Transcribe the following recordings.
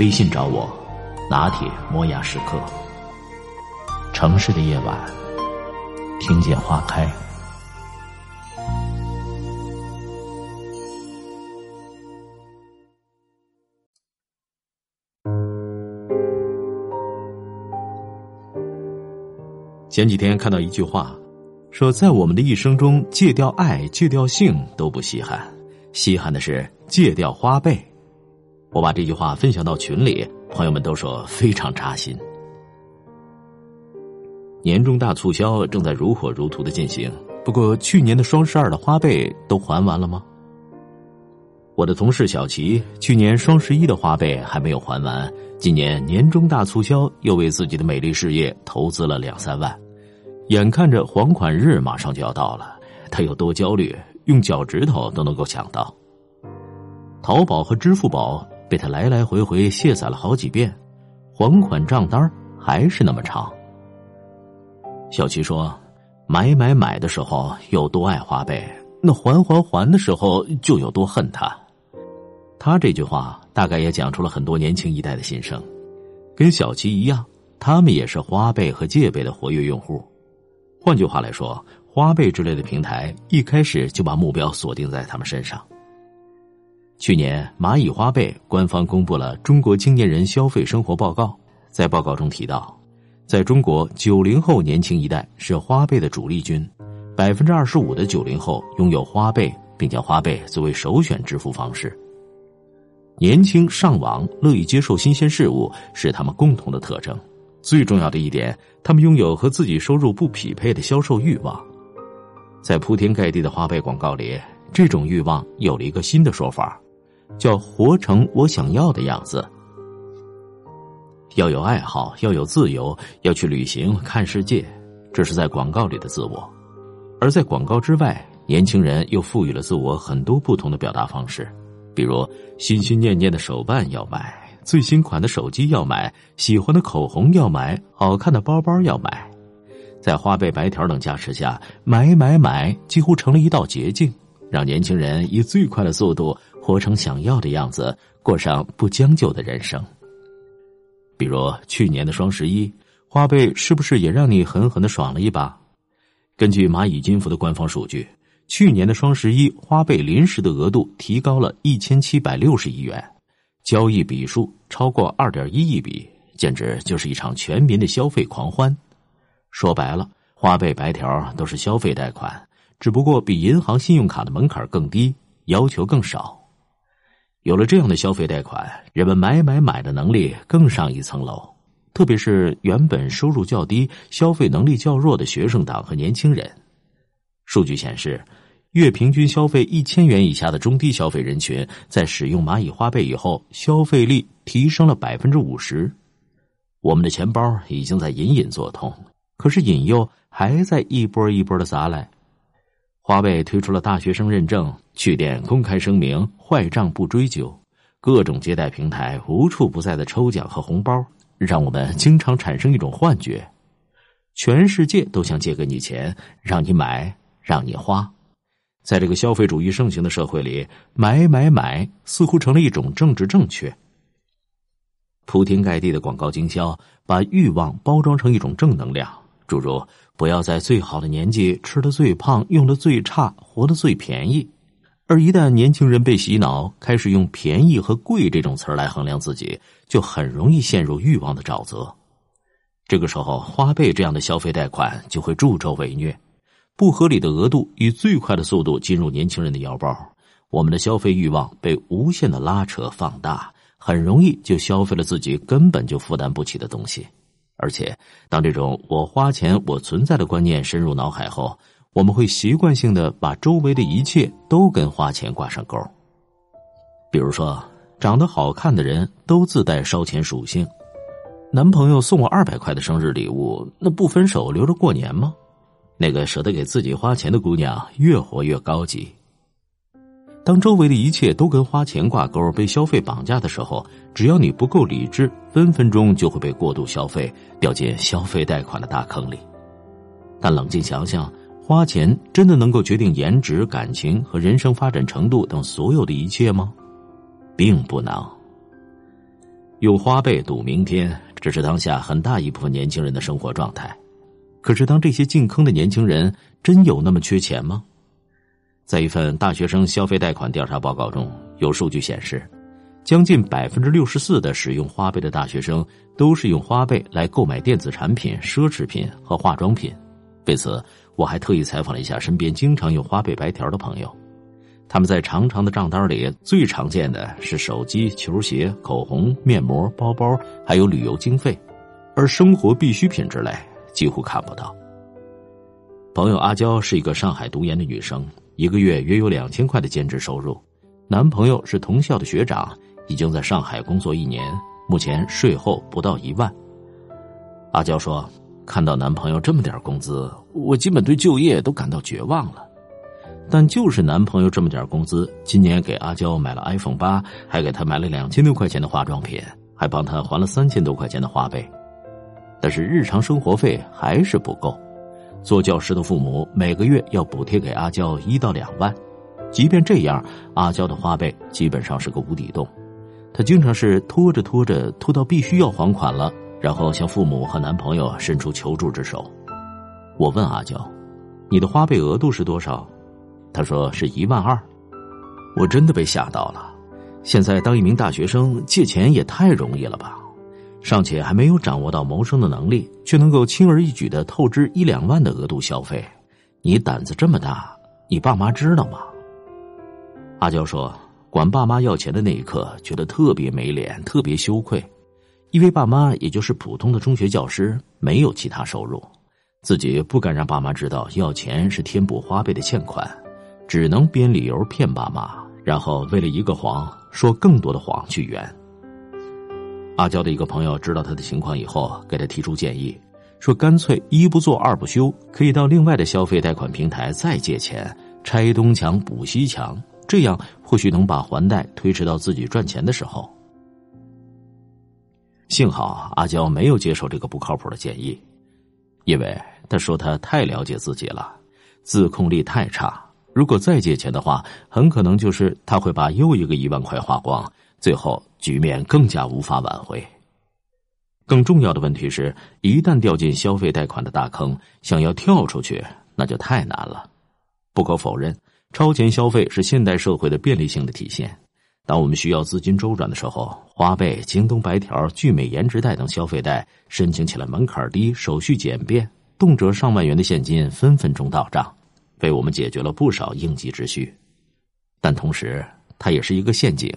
微信找我，拿铁磨牙时刻。城市的夜晚，听见花开。前几天看到一句话，说在我们的一生中，戒掉爱、戒掉性都不稀罕，稀罕的是戒掉花呗。我把这句话分享到群里，朋友们都说非常扎心。年终大促销正在如火如荼的进行，不过去年的双十二的花呗都还完了吗？我的同事小齐去年双十一的花呗还没有还完，今年年终大促销又为自己的美丽事业投资了两三万，眼看着还款日马上就要到了，他有多焦虑，用脚趾头都能够想到。淘宝和支付宝。被他来来回回卸载了好几遍，还款账单还是那么长。小齐说：“买买买的时候有多爱花呗，那还还还的时候就有多恨他。”他这句话大概也讲出了很多年轻一代的心声。跟小齐一样，他们也是花呗和借呗的活跃用户。换句话来说，花呗之类的平台一开始就把目标锁定在他们身上。去年，蚂蚁花呗官方公布了《中国青年人消费生活报告》。在报告中提到，在中国，九零后年轻一代是花呗的主力军，百分之二十五的九零后拥有花呗，并将花呗作为首选支付方式。年轻、上网、乐意接受新鲜事物是他们共同的特征。最重要的一点，他们拥有和自己收入不匹配的销售欲望。在铺天盖地的花呗广告里，这种欲望有了一个新的说法。叫活成我想要的样子，要有爱好，要有自由，要去旅行看世界，这是在广告里的自我。而在广告之外，年轻人又赋予了自我很多不同的表达方式，比如心心念念的手办要买，最新款的手机要买，喜欢的口红要买，好看的包包要买。在花呗、白条等加持下，买买买几乎成了一道捷径，让年轻人以最快的速度。活成想要的样子，过上不将就的人生。比如去年的双十一，花呗是不是也让你狠狠的爽了一把？根据蚂蚁金服的官方数据，去年的双十一，花呗临时的额度提高了一千七百六十亿元，交易笔数超过二点一亿笔，简直就是一场全民的消费狂欢。说白了，花呗白条都是消费贷款，只不过比银行信用卡的门槛更低，要求更少。有了这样的消费贷款，人们买买买的能力更上一层楼。特别是原本收入较低、消费能力较弱的学生党和年轻人。数据显示，月平均消费一千元以下的中低消费人群，在使用蚂蚁花呗以后，消费力提升了百分之五十。我们的钱包已经在隐隐作痛，可是引诱还在一波一波的砸来。花呗推出了大学生认证，去店公开声明坏账不追究，各种接待平台无处不在的抽奖和红包，让我们经常产生一种幻觉：全世界都想借给你钱，让你买，让你花。在这个消费主义盛行的社会里，买买买似乎成了一种政治正确。铺天盖地的广告经销，把欲望包装成一种正能量，诸如。不要在最好的年纪吃的最胖，用的最差，活得最便宜。而一旦年轻人被洗脑，开始用便宜和贵这种词儿来衡量自己，就很容易陷入欲望的沼泽。这个时候，花呗这样的消费贷款就会助纣为虐，不合理的额度以最快的速度进入年轻人的腰包，我们的消费欲望被无限的拉扯放大，很容易就消费了自己根本就负担不起的东西。而且，当这种“我花钱我存在”的观念深入脑海后，我们会习惯性的把周围的一切都跟花钱挂上钩。比如说，长得好看的人都自带烧钱属性。男朋友送我二百块的生日礼物，那不分手留着过年吗？那个舍得给自己花钱的姑娘越活越高级。当周围的一切都跟花钱挂钩、被消费绑架的时候，只要你不够理智，分分钟就会被过度消费，掉进消费贷款的大坑里。但冷静想想。花钱真的能够决定颜值、感情和人生发展程度等所有的一切吗？并不能。用花呗赌明天，这是当下很大一部分年轻人的生活状态。可是，当这些进坑的年轻人真有那么缺钱吗？在一份大学生消费贷款调查报告中，有数据显示，将近百分之六十四的使用花呗的大学生都是用花呗来购买电子产品、奢侈品和化妆品。为此，我还特意采访了一下身边经常用花呗白条的朋友，他们在长长的账单里最常见的是手机、球鞋、口红、面膜、包包，还有旅游经费，而生活必需品之类几乎看不到。朋友阿娇是一个上海读研的女生，一个月约有两千块的兼职收入，男朋友是同校的学长，已经在上海工作一年，目前税后不到一万。阿娇说。看到男朋友这么点工资，我基本对就业都感到绝望了。但就是男朋友这么点工资，今年给阿娇买了 iPhone 八，还给她买了两千多块钱的化妆品，还帮她还了三千多块钱的花呗。但是日常生活费还是不够。做教师的父母每个月要补贴给阿娇一到两万，即便这样，阿娇的花呗基本上是个无底洞。她经常是拖着拖着，拖到必须要还款了。然后向父母和男朋友伸出求助之手。我问阿娇：“你的花呗额度是多少？”他说是一万二。我真的被吓到了。现在当一名大学生借钱也太容易了吧？尚且还没有掌握到谋生的能力，却能够轻而易举的透支一两万的额度消费，你胆子这么大，你爸妈知道吗？阿娇说：“管爸妈要钱的那一刻，觉得特别没脸，特别羞愧。”因为爸妈也就是普通的中学教师，没有其他收入，自己不敢让爸妈知道要钱是填补花呗的欠款，只能编理由骗爸妈，然后为了一个谎说更多的谎去圆。阿娇的一个朋友知道他的情况以后，给他提出建议，说干脆一不做二不休，可以到另外的消费贷款平台再借钱，拆东墙补西墙，这样或许能把还贷推迟到自己赚钱的时候。幸好阿娇没有接受这个不靠谱的建议，因为她说她太了解自己了，自控力太差。如果再借钱的话，很可能就是他会把又一个一万块花光，最后局面更加无法挽回。更重要的问题是，一旦掉进消费贷款的大坑，想要跳出去那就太难了。不可否认，超前消费是现代社会的便利性的体现。当我们需要资金周转的时候，花呗、京东白条、聚美颜值贷等消费贷申请起来门槛低，手续简便，动辄上万元的现金分分钟到账，为我们解决了不少应急之需。但同时，它也是一个陷阱。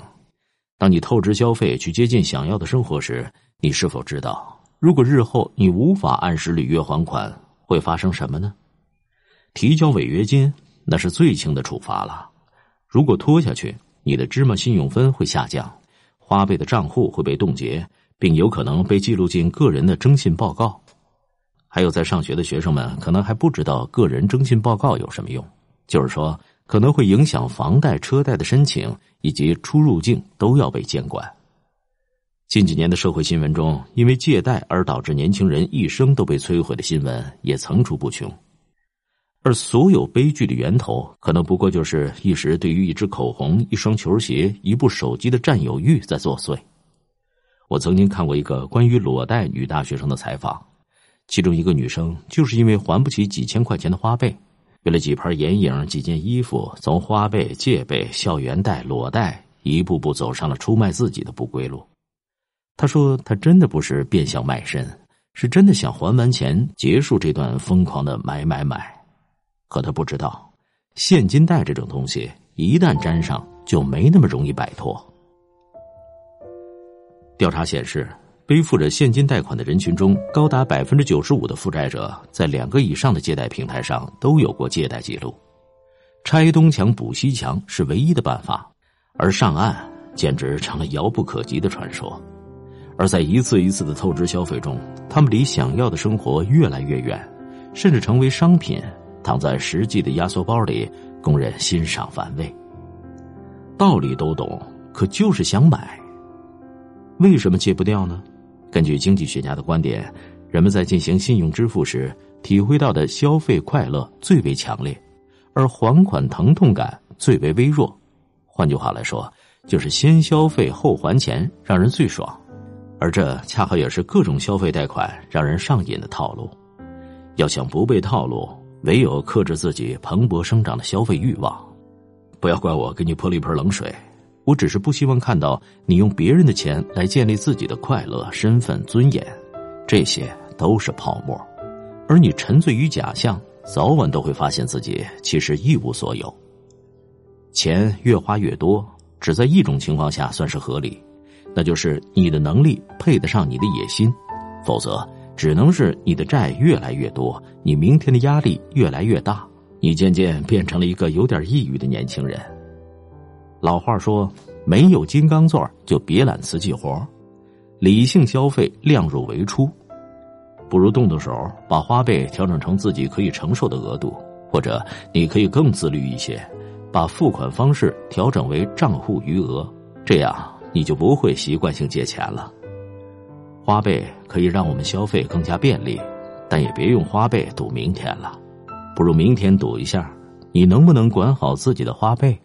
当你透支消费去接近想要的生活时，你是否知道，如果日后你无法按时履约还款，会发生什么呢？提交违约金，那是最轻的处罚了。如果拖下去，你的芝麻信用分会下降，花呗的账户会被冻结，并有可能被记录进个人的征信报告。还有，在上学的学生们可能还不知道个人征信报告有什么用，就是说可能会影响房贷、车贷的申请以及出入境都要被监管。近几年的社会新闻中，因为借贷而导致年轻人一生都被摧毁的新闻也层出不穷。而所有悲剧的源头，可能不过就是一时对于一支口红、一双球鞋、一部手机的占有欲在作祟。我曾经看过一个关于裸贷女大学生的采访，其中一个女生就是因为还不起几千块钱的花呗，为了几盘眼影、几件衣服，从花呗、借呗、校园贷、裸贷，一步步走上了出卖自己的不归路。她说：“她真的不是变相卖身，是真的想还完钱，结束这段疯狂的买买买。”可他不知道，现金贷这种东西一旦沾上，就没那么容易摆脱。调查显示，背负着现金贷款的人群中，高达百分之九十五的负债者在两个以上的借贷平台上都有过借贷记录。拆东墙补西墙是唯一的办法，而上岸简直成了遥不可及的传说。而在一次一次的透支消费中，他们离想要的生活越来越远，甚至成为商品，躺在实际的压缩包里，供人欣赏玩味。道理都懂，可就是想买。为什么戒不掉呢？根据经济学家的观点，人们在进行信用支付时，体会到的消费快乐最为强烈，而还款疼痛感最为微弱。换句话来说，就是先消费后还钱，让人最爽。而这恰好也是各种消费贷款让人上瘾的套路。要想不被套路，唯有克制自己蓬勃生长的消费欲望。不要怪我给你泼了一盆冷水，我只是不希望看到你用别人的钱来建立自己的快乐、身份、尊严，这些都是泡沫。而你沉醉于假象，早晚都会发现自己其实一无所有。钱越花越多，只在一种情况下算是合理，那就是你的能力配得上你的野心，否则只能是你的债越来越多，你明天的压力越来越大。你渐渐变成了一个有点抑郁的年轻人。老话说：“没有金刚钻就别揽瓷器活理性消费，量入为出，不如动动手，把花呗调整成自己可以承受的额度，或者你可以更自律一些，把付款方式调整为账户余额，这样你就不会习惯性借钱了。花呗可以让我们消费更加便利，但也别用花呗赌明天了。不如明天赌一下，你能不能管好自己的花呗？